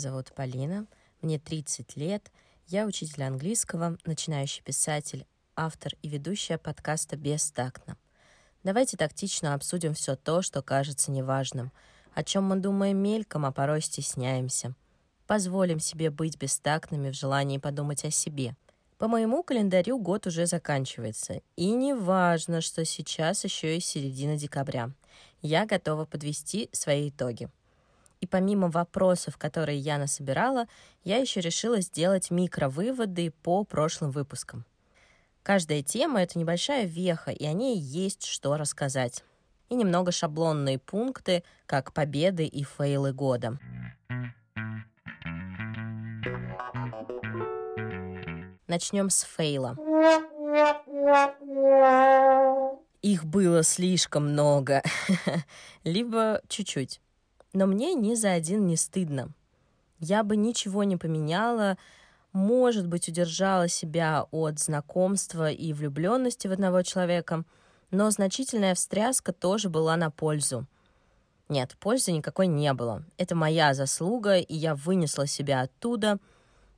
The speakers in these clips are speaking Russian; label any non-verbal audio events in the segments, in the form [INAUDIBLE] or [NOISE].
зовут Полина, мне 30 лет, я учитель английского, начинающий писатель, автор и ведущая подкаста «Бестактно». Давайте тактично обсудим все то, что кажется неважным, о чем мы думаем мельком, а порой стесняемся. Позволим себе быть бестактными в желании подумать о себе. По моему календарю год уже заканчивается, и не важно, что сейчас еще и середина декабря. Я готова подвести свои итоги. И помимо вопросов, которые я насобирала, я еще решила сделать микровыводы по прошлым выпускам. Каждая тема — это небольшая веха, и о ней есть что рассказать. И немного шаблонные пункты, как победы и фейлы года. Начнем с фейла. Их было слишком много, [LAUGHS] либо чуть-чуть но мне ни за один не стыдно. Я бы ничего не поменяла, может быть, удержала себя от знакомства и влюбленности в одного человека, но значительная встряска тоже была на пользу. Нет, пользы никакой не было. Это моя заслуга, и я вынесла себя оттуда,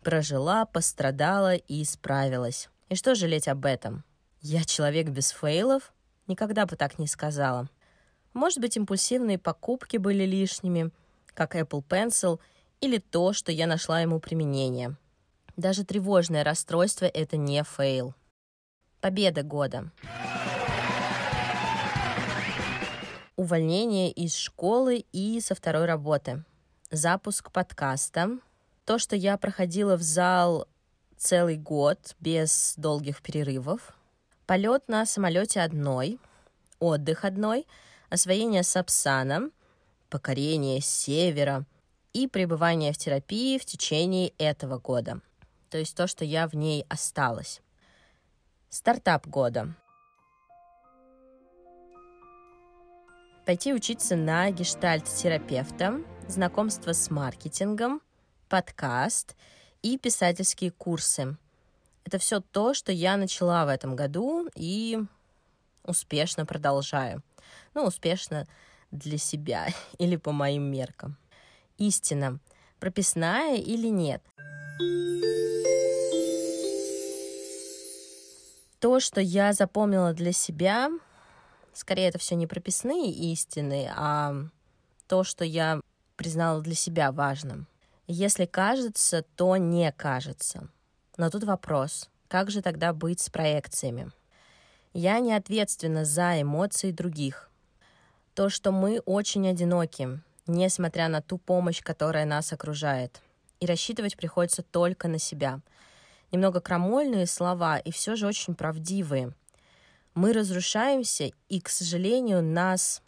прожила, пострадала и справилась. И что жалеть об этом? Я человек без фейлов? Никогда бы так не сказала. Может быть, импульсивные покупки были лишними, как Apple Pencil, или то, что я нашла ему применение. Даже тревожное расстройство — это не фейл. Победа года. Увольнение из школы и со второй работы. Запуск подкаста. То, что я проходила в зал целый год без долгих перерывов. Полет на самолете одной. Отдых одной — освоение сапсана, покорение севера и пребывание в терапии в течение этого года. То есть то, что я в ней осталась. Стартап года. Пойти учиться на гештальт-терапевта, знакомство с маркетингом, подкаст и писательские курсы. Это все то, что я начала в этом году и успешно продолжаю ну, успешно для себя [LAUGHS] или по моим меркам. Истина, прописная или нет? То, что я запомнила для себя, скорее это все не прописные истины, а то, что я признала для себя важным. Если кажется, то не кажется. Но тут вопрос, как же тогда быть с проекциями? Я не ответственна за эмоции других то, что мы очень одиноки, несмотря на ту помощь, которая нас окружает. И рассчитывать приходится только на себя. Немного крамольные слова и все же очень правдивые. Мы разрушаемся, и, к сожалению, нас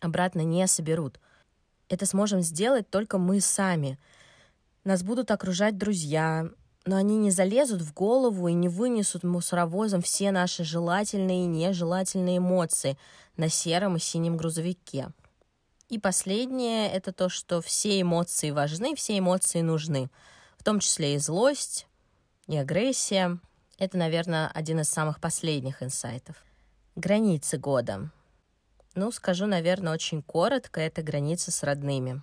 обратно не соберут. Это сможем сделать только мы сами. Нас будут окружать друзья, но они не залезут в голову и не вынесут мусоровозом все наши желательные и нежелательные эмоции на сером и синем грузовике. И последнее — это то, что все эмоции важны, все эмоции нужны, в том числе и злость, и агрессия. Это, наверное, один из самых последних инсайтов. Границы года. Ну, скажу, наверное, очень коротко, это граница с родными.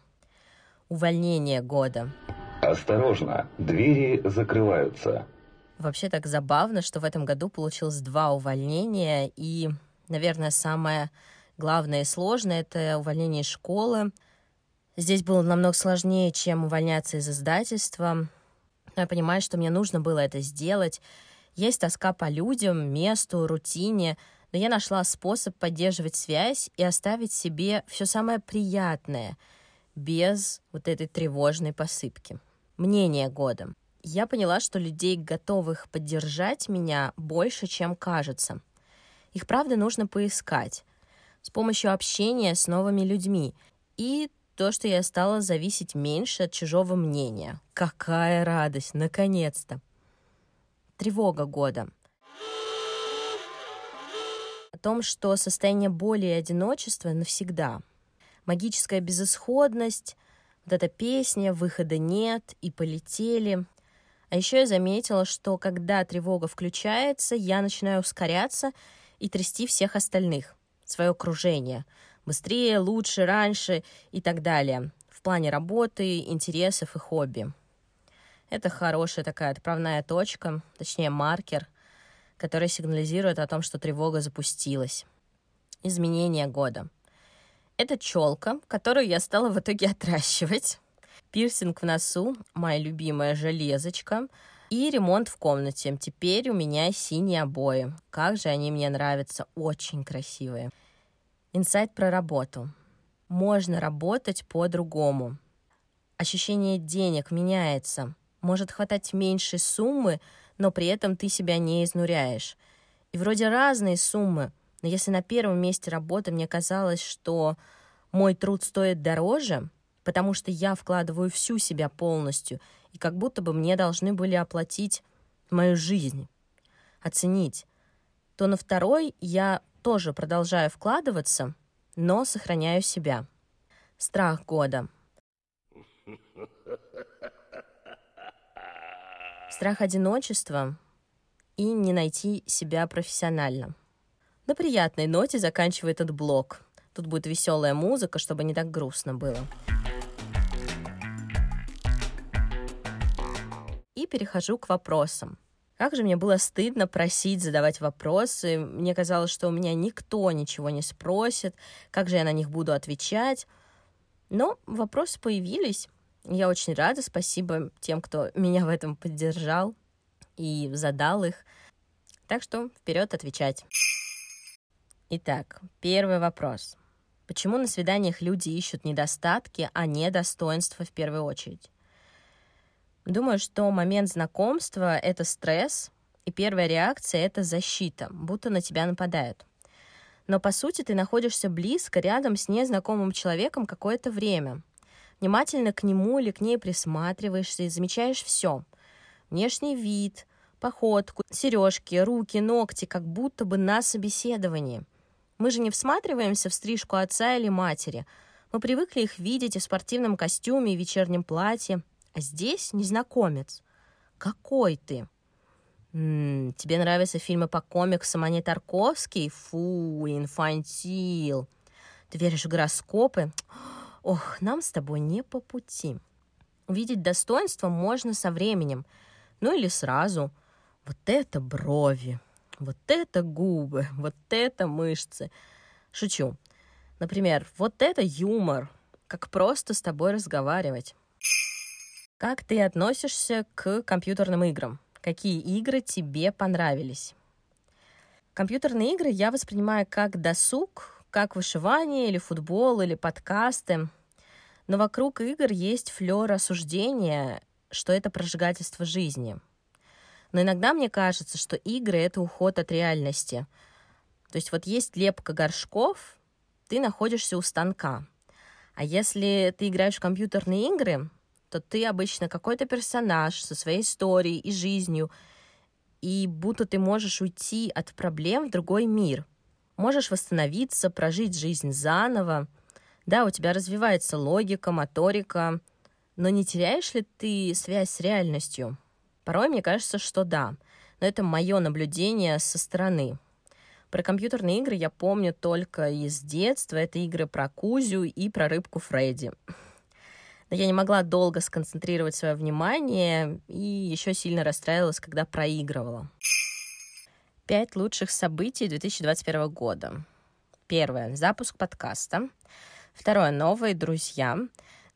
Увольнение года — Осторожно, двери закрываются. Вообще так забавно, что в этом году получилось два увольнения, и, наверное, самое главное и сложное — это увольнение из школы. Здесь было намного сложнее, чем увольняться из издательства. Но я понимаю, что мне нужно было это сделать. Есть тоска по людям, месту, рутине, но я нашла способ поддерживать связь и оставить себе все самое приятное, без вот этой тревожной посыпки мнение года. Я поняла, что людей, готовых поддержать меня, больше, чем кажется. Их, правда, нужно поискать с помощью общения с новыми людьми. И то, что я стала зависеть меньше от чужого мнения. Какая радость, наконец-то! Тревога года. О том, что состояние боли и одиночества навсегда. Магическая безысходность — вот эта песня, выхода нет, и полетели. А еще я заметила, что когда тревога включается, я начинаю ускоряться и трясти всех остальных, свое окружение. Быстрее, лучше, раньше и так далее. В плане работы, интересов и хобби. Это хорошая такая отправная точка, точнее маркер, который сигнализирует о том, что тревога запустилась. Изменение года. Это челка, которую я стала в итоге отращивать. Пирсинг в носу, моя любимая железочка — и ремонт в комнате. Теперь у меня синие обои. Как же они мне нравятся, очень красивые. Инсайт про работу. Можно работать по-другому. Ощущение денег меняется. Может хватать меньшей суммы, но при этом ты себя не изнуряешь. И вроде разные суммы, но если на первом месте работы мне казалось, что мой труд стоит дороже, потому что я вкладываю всю себя полностью — и как будто бы мне должны были оплатить мою жизнь, оценить, то на второй я тоже продолжаю вкладываться, но сохраняю себя. Страх года. Страх одиночества и не найти себя профессионально. На приятной ноте заканчивает этот блог. Тут будет веселая музыка, чтобы не так грустно было. и перехожу к вопросам. Как же мне было стыдно просить задавать вопросы. Мне казалось, что у меня никто ничего не спросит, как же я на них буду отвечать. Но вопросы появились. Я очень рада. Спасибо тем, кто меня в этом поддержал и задал их. Так что вперед отвечать. Итак, первый вопрос. Почему на свиданиях люди ищут недостатки, а не достоинства в первую очередь? Думаю, что момент знакомства — это стресс, и первая реакция — это защита, будто на тебя нападают. Но, по сути, ты находишься близко, рядом с незнакомым человеком какое-то время. Внимательно к нему или к ней присматриваешься и замечаешь все. Внешний вид, походку, сережки, руки, ногти, как будто бы на собеседовании. Мы же не всматриваемся в стрижку отца или матери. Мы привыкли их видеть и в спортивном костюме, и в вечернем платье. А здесь незнакомец. Какой ты? М-м, тебе нравятся фильмы по комиксам, а не Тарковский? Фу, инфантил. Ты веришь в гороскопы? Ох, нам с тобой не по пути. Увидеть достоинство можно со временем. Ну или сразу. Вот это брови, вот это губы, [LAUGHS] вот это мышцы. Шучу. Например, вот это юмор. Как просто с тобой разговаривать. Как ты относишься к компьютерным играм? Какие игры тебе понравились? Компьютерные игры я воспринимаю как досуг, как вышивание или футбол или подкасты. Но вокруг игр есть флер осуждения, что это прожигательство жизни. Но иногда мне кажется, что игры — это уход от реальности. То есть вот есть лепка горшков, ты находишься у станка. А если ты играешь в компьютерные игры, то ты обычно какой-то персонаж со своей историей и жизнью, и будто ты можешь уйти от проблем в другой мир. Можешь восстановиться, прожить жизнь заново. Да, у тебя развивается логика, моторика, но не теряешь ли ты связь с реальностью? Порой мне кажется, что да, но это мое наблюдение со стороны. Про компьютерные игры я помню только из детства. Это игры про Кузю и про рыбку Фредди но я не могла долго сконцентрировать свое внимание и еще сильно расстраивалась, когда проигрывала. Пять лучших событий 2021 года. Первое — запуск подкаста. Второе — новые друзья.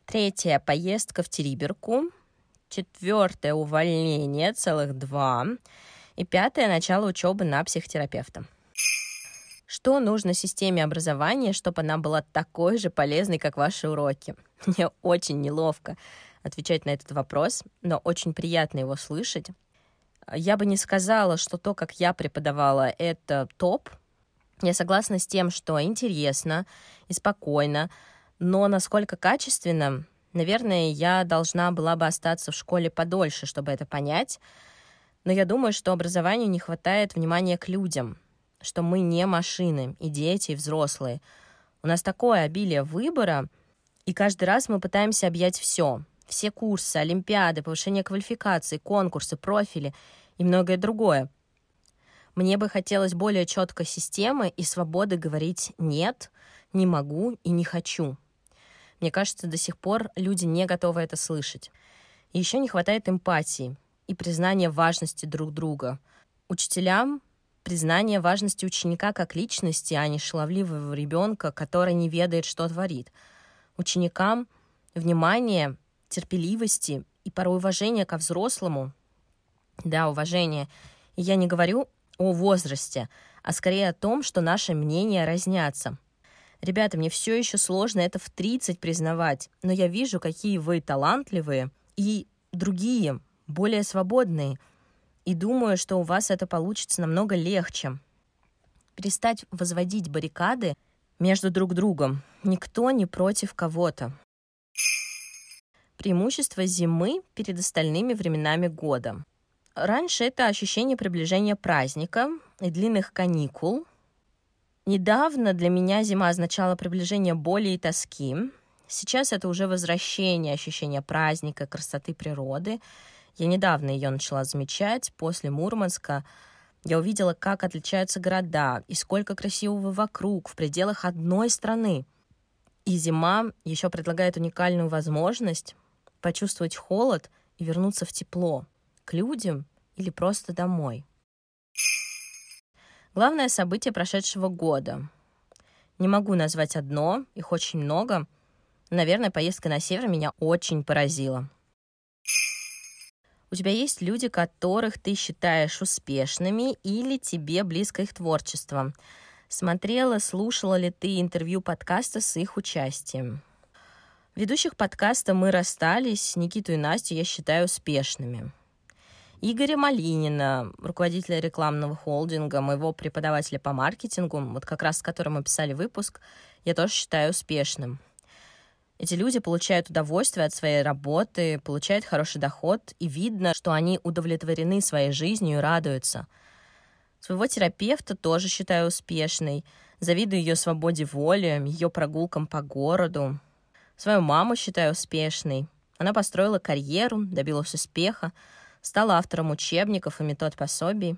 Третье — поездка в Териберку. Четвертое — увольнение, целых два. И пятое — начало учебы на психотерапевта. Что нужно системе образования, чтобы она была такой же полезной, как ваши уроки? [LAUGHS] Мне очень неловко отвечать на этот вопрос, но очень приятно его слышать. Я бы не сказала, что то, как я преподавала, это топ. Я согласна с тем, что интересно и спокойно, но насколько качественно, наверное, я должна была бы остаться в школе подольше, чтобы это понять. Но я думаю, что образованию не хватает внимания к людям, что мы не машины, и дети, и взрослые. У нас такое обилие выбора — и каждый раз мы пытаемся объять все. Все курсы, олимпиады, повышение квалификации, конкурсы, профили и многое другое. Мне бы хотелось более четкой системы и свободы говорить «нет», «не могу» и «не хочу». Мне кажется, до сих пор люди не готовы это слышать. Еще не хватает эмпатии и признания важности друг друга. Учителям признание важности ученика как личности, а не шаловливого ребенка, который не ведает, что творит. Ученикам внимание, терпеливости и порой уважение ко взрослому. Да, уважение. Я не говорю о возрасте, а скорее о том, что наши мнения разнятся. Ребята, мне все еще сложно это в 30 признавать, но я вижу, какие вы талантливые и другие, более свободные. И думаю, что у вас это получится намного легче. Перестать возводить баррикады между друг другом. Никто не против кого-то. Преимущество зимы перед остальными временами года. Раньше это ощущение приближения праздника и длинных каникул. Недавно для меня зима означала приближение боли и тоски. Сейчас это уже возвращение ощущения праздника, красоты природы. Я недавно ее начала замечать после Мурманска. Я увидела, как отличаются города и сколько красивого вокруг в пределах одной страны. И зима еще предлагает уникальную возможность почувствовать холод и вернуться в тепло, к людям или просто домой. Главное событие прошедшего года. Не могу назвать одно, их очень много. Наверное, поездка на север меня очень поразила. У тебя есть люди, которых ты считаешь успешными или тебе близко их творчество. Смотрела, слушала ли ты интервью подкаста с их участием? Ведущих подкаста «Мы расстались» Никиту и Настю я считаю успешными. Игоря Малинина, руководителя рекламного холдинга, моего преподавателя по маркетингу, вот как раз с которым мы писали выпуск, я тоже считаю успешным. Эти люди получают удовольствие от своей работы, получают хороший доход, и видно, что они удовлетворены своей жизнью и радуются. Своего терапевта тоже считаю успешной. Завидую ее свободе воли, ее прогулкам по городу, Свою маму считаю успешной. Она построила карьеру, добилась успеха, стала автором учебников и метод пособий.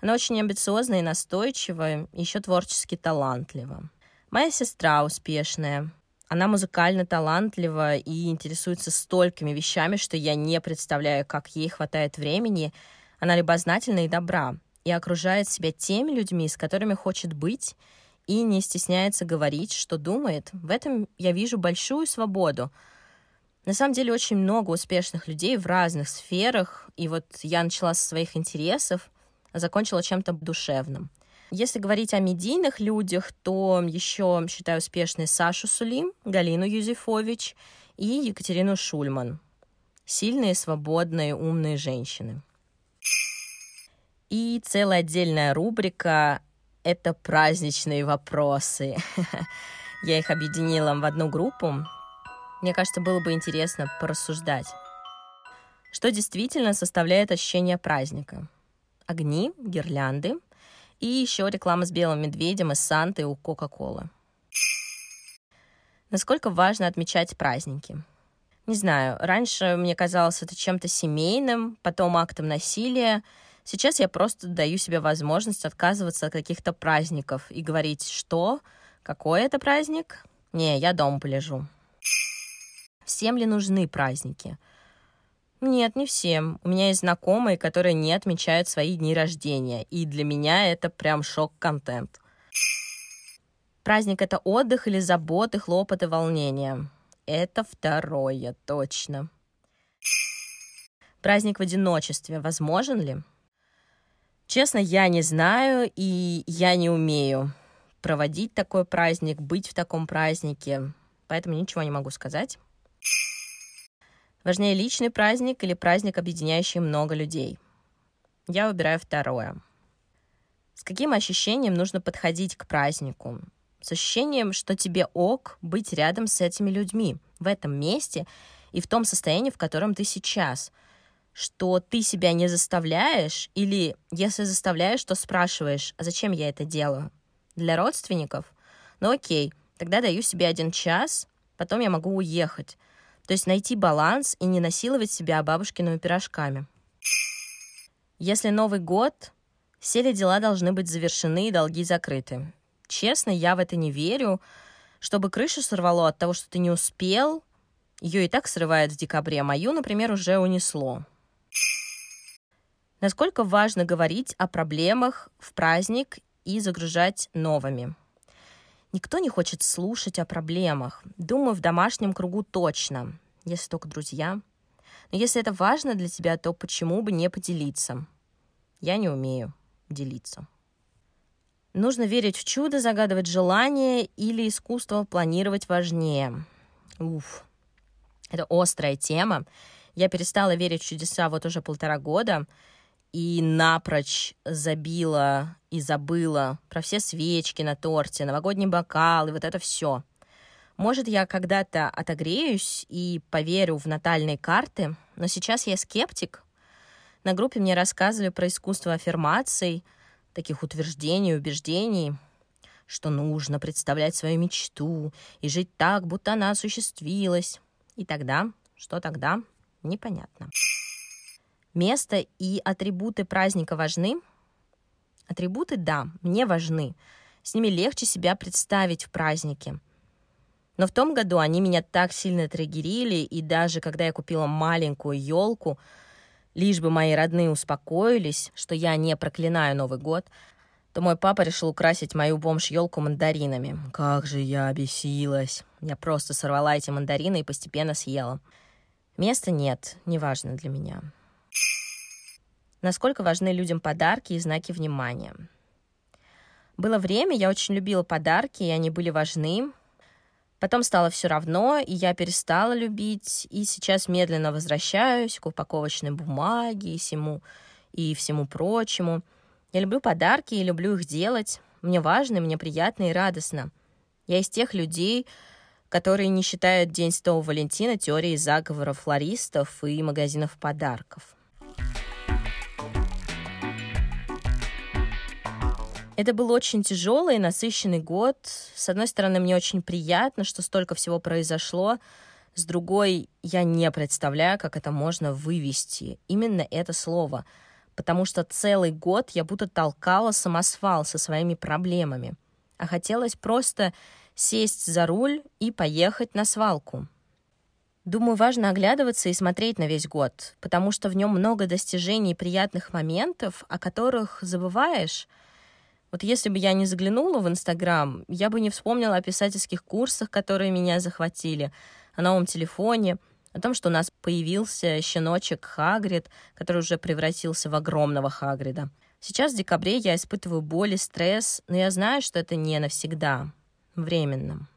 Она очень амбициозная и настойчивая, еще творчески талантлива. Моя сестра успешная. Она музыкально талантлива и интересуется столькими вещами, что я не представляю, как ей хватает времени. Она любознательна и добра, и окружает себя теми людьми, с которыми хочет быть, и не стесняется говорить, что думает. В этом я вижу большую свободу. На самом деле очень много успешных людей в разных сферах, и вот я начала со своих интересов, а закончила чем-то душевным. Если говорить о медийных людях, то еще считаю успешной Сашу Сулим, Галину Юзефович и Екатерину Шульман. Сильные, свободные, умные женщины. И целая отдельная рубрика это праздничные вопросы. [LAUGHS] Я их объединила в одну группу. Мне кажется, было бы интересно порассуждать. Что действительно составляет ощущение праздника? Огни, гирлянды и еще реклама с белым медведем и Сантой у Кока-Колы. Насколько важно отмечать праздники? Не знаю, раньше мне казалось это чем-то семейным, потом актом насилия, Сейчас я просто даю себе возможность отказываться от каких-то праздников и говорить, что, какой это праздник? Не, я дома полежу. Всем ли нужны праздники? Нет, не всем. У меня есть знакомые, которые не отмечают свои дни рождения, и для меня это прям шок-контент. Праздник — это отдых или заботы, хлопоты, волнения. Это второе, точно. Праздник в одиночестве возможен ли? Честно, я не знаю и я не умею проводить такой праздник, быть в таком празднике, поэтому ничего не могу сказать. Важнее личный праздник или праздник, объединяющий много людей? Я выбираю второе. С каким ощущением нужно подходить к празднику? С ощущением, что тебе ок быть рядом с этими людьми, в этом месте и в том состоянии, в котором ты сейчас – что ты себя не заставляешь, или если заставляешь, то спрашиваешь, а зачем я это делаю? Для родственников? Ну окей, тогда даю себе один час, потом я могу уехать. То есть найти баланс и не насиловать себя бабушкиными пирожками. Если Новый год, все ли дела должны быть завершены и долги закрыты? Честно, я в это не верю. Чтобы крышу сорвало от того, что ты не успел, ее и так срывает в декабре, мою, например, уже унесло. Насколько важно говорить о проблемах в праздник и загружать новыми? Никто не хочет слушать о проблемах. Думаю, в домашнем кругу точно, если только друзья. Но если это важно для тебя, то почему бы не поделиться? Я не умею делиться. Нужно верить в чудо, загадывать желание или искусство планировать важнее. Уф, это острая тема. Я перестала верить в чудеса вот уже полтора года и напрочь забила и забыла про все свечки на торте, новогодний бокал и вот это все. Может, я когда-то отогреюсь и поверю в натальные карты, но сейчас я скептик. На группе мне рассказывали про искусство аффирмаций — таких утверждений, убеждений, что нужно представлять свою мечту и жить так, будто она осуществилась. И тогда, что тогда, непонятно. Место и атрибуты праздника важны? Атрибуты, да, мне важны. С ними легче себя представить в празднике. Но в том году они меня так сильно триггерили, и даже когда я купила маленькую елку, лишь бы мои родные успокоились, что я не проклинаю Новый год, то мой папа решил украсить мою бомж-елку мандаринами. Как же я обесилась. Я просто сорвала эти мандарины и постепенно съела. Места нет, неважно для меня. Насколько важны людям подарки и знаки внимания? Было время, я очень любила подарки, и они были важны, Потом стало все равно, и я перестала любить, и сейчас медленно возвращаюсь к упаковочной бумаге и всему, и всему прочему. Я люблю подарки и люблю их делать. Мне важно, мне приятно и радостно. Я из тех людей, которые не считают День Святого Валентина теорией заговоров флористов и магазинов подарков. Это был очень тяжелый и насыщенный год. С одной стороны, мне очень приятно, что столько всего произошло. С другой, я не представляю, как это можно вывести. Именно это слово. Потому что целый год я будто толкала самосвал со своими проблемами. А хотелось просто сесть за руль и поехать на свалку. Думаю, важно оглядываться и смотреть на весь год, потому что в нем много достижений и приятных моментов, о которых забываешь — вот если бы я не заглянула в Инстаграм, я бы не вспомнила о писательских курсах, которые меня захватили, о новом телефоне, о том, что у нас появился щеночек Хагрид, который уже превратился в огромного Хагрида. Сейчас в декабре я испытываю боль и стресс, но я знаю, что это не навсегда, временно.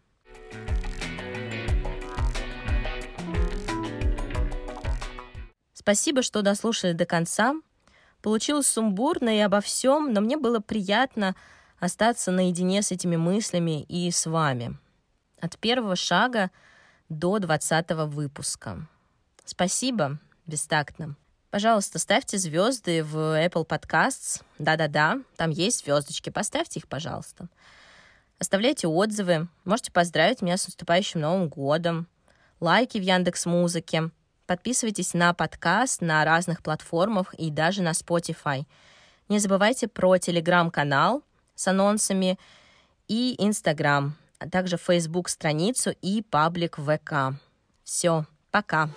Спасибо, что дослушали до конца. Получилось сумбурно и обо всем, но мне было приятно остаться наедине с этими мыслями и с вами. От первого шага до двадцатого выпуска. Спасибо, бестактно. Пожалуйста, ставьте звезды в Apple Podcasts. Да-да-да, там есть звездочки. Поставьте их, пожалуйста. Оставляйте отзывы. Можете поздравить меня с наступающим Новым годом. Лайки в Яндекс Музыке. Подписывайтесь на подкаст на разных платформах и даже на Spotify. Не забывайте про телеграм-канал с анонсами и Инстаграм, а также Facebook страницу и паблик ВК. Все, пока.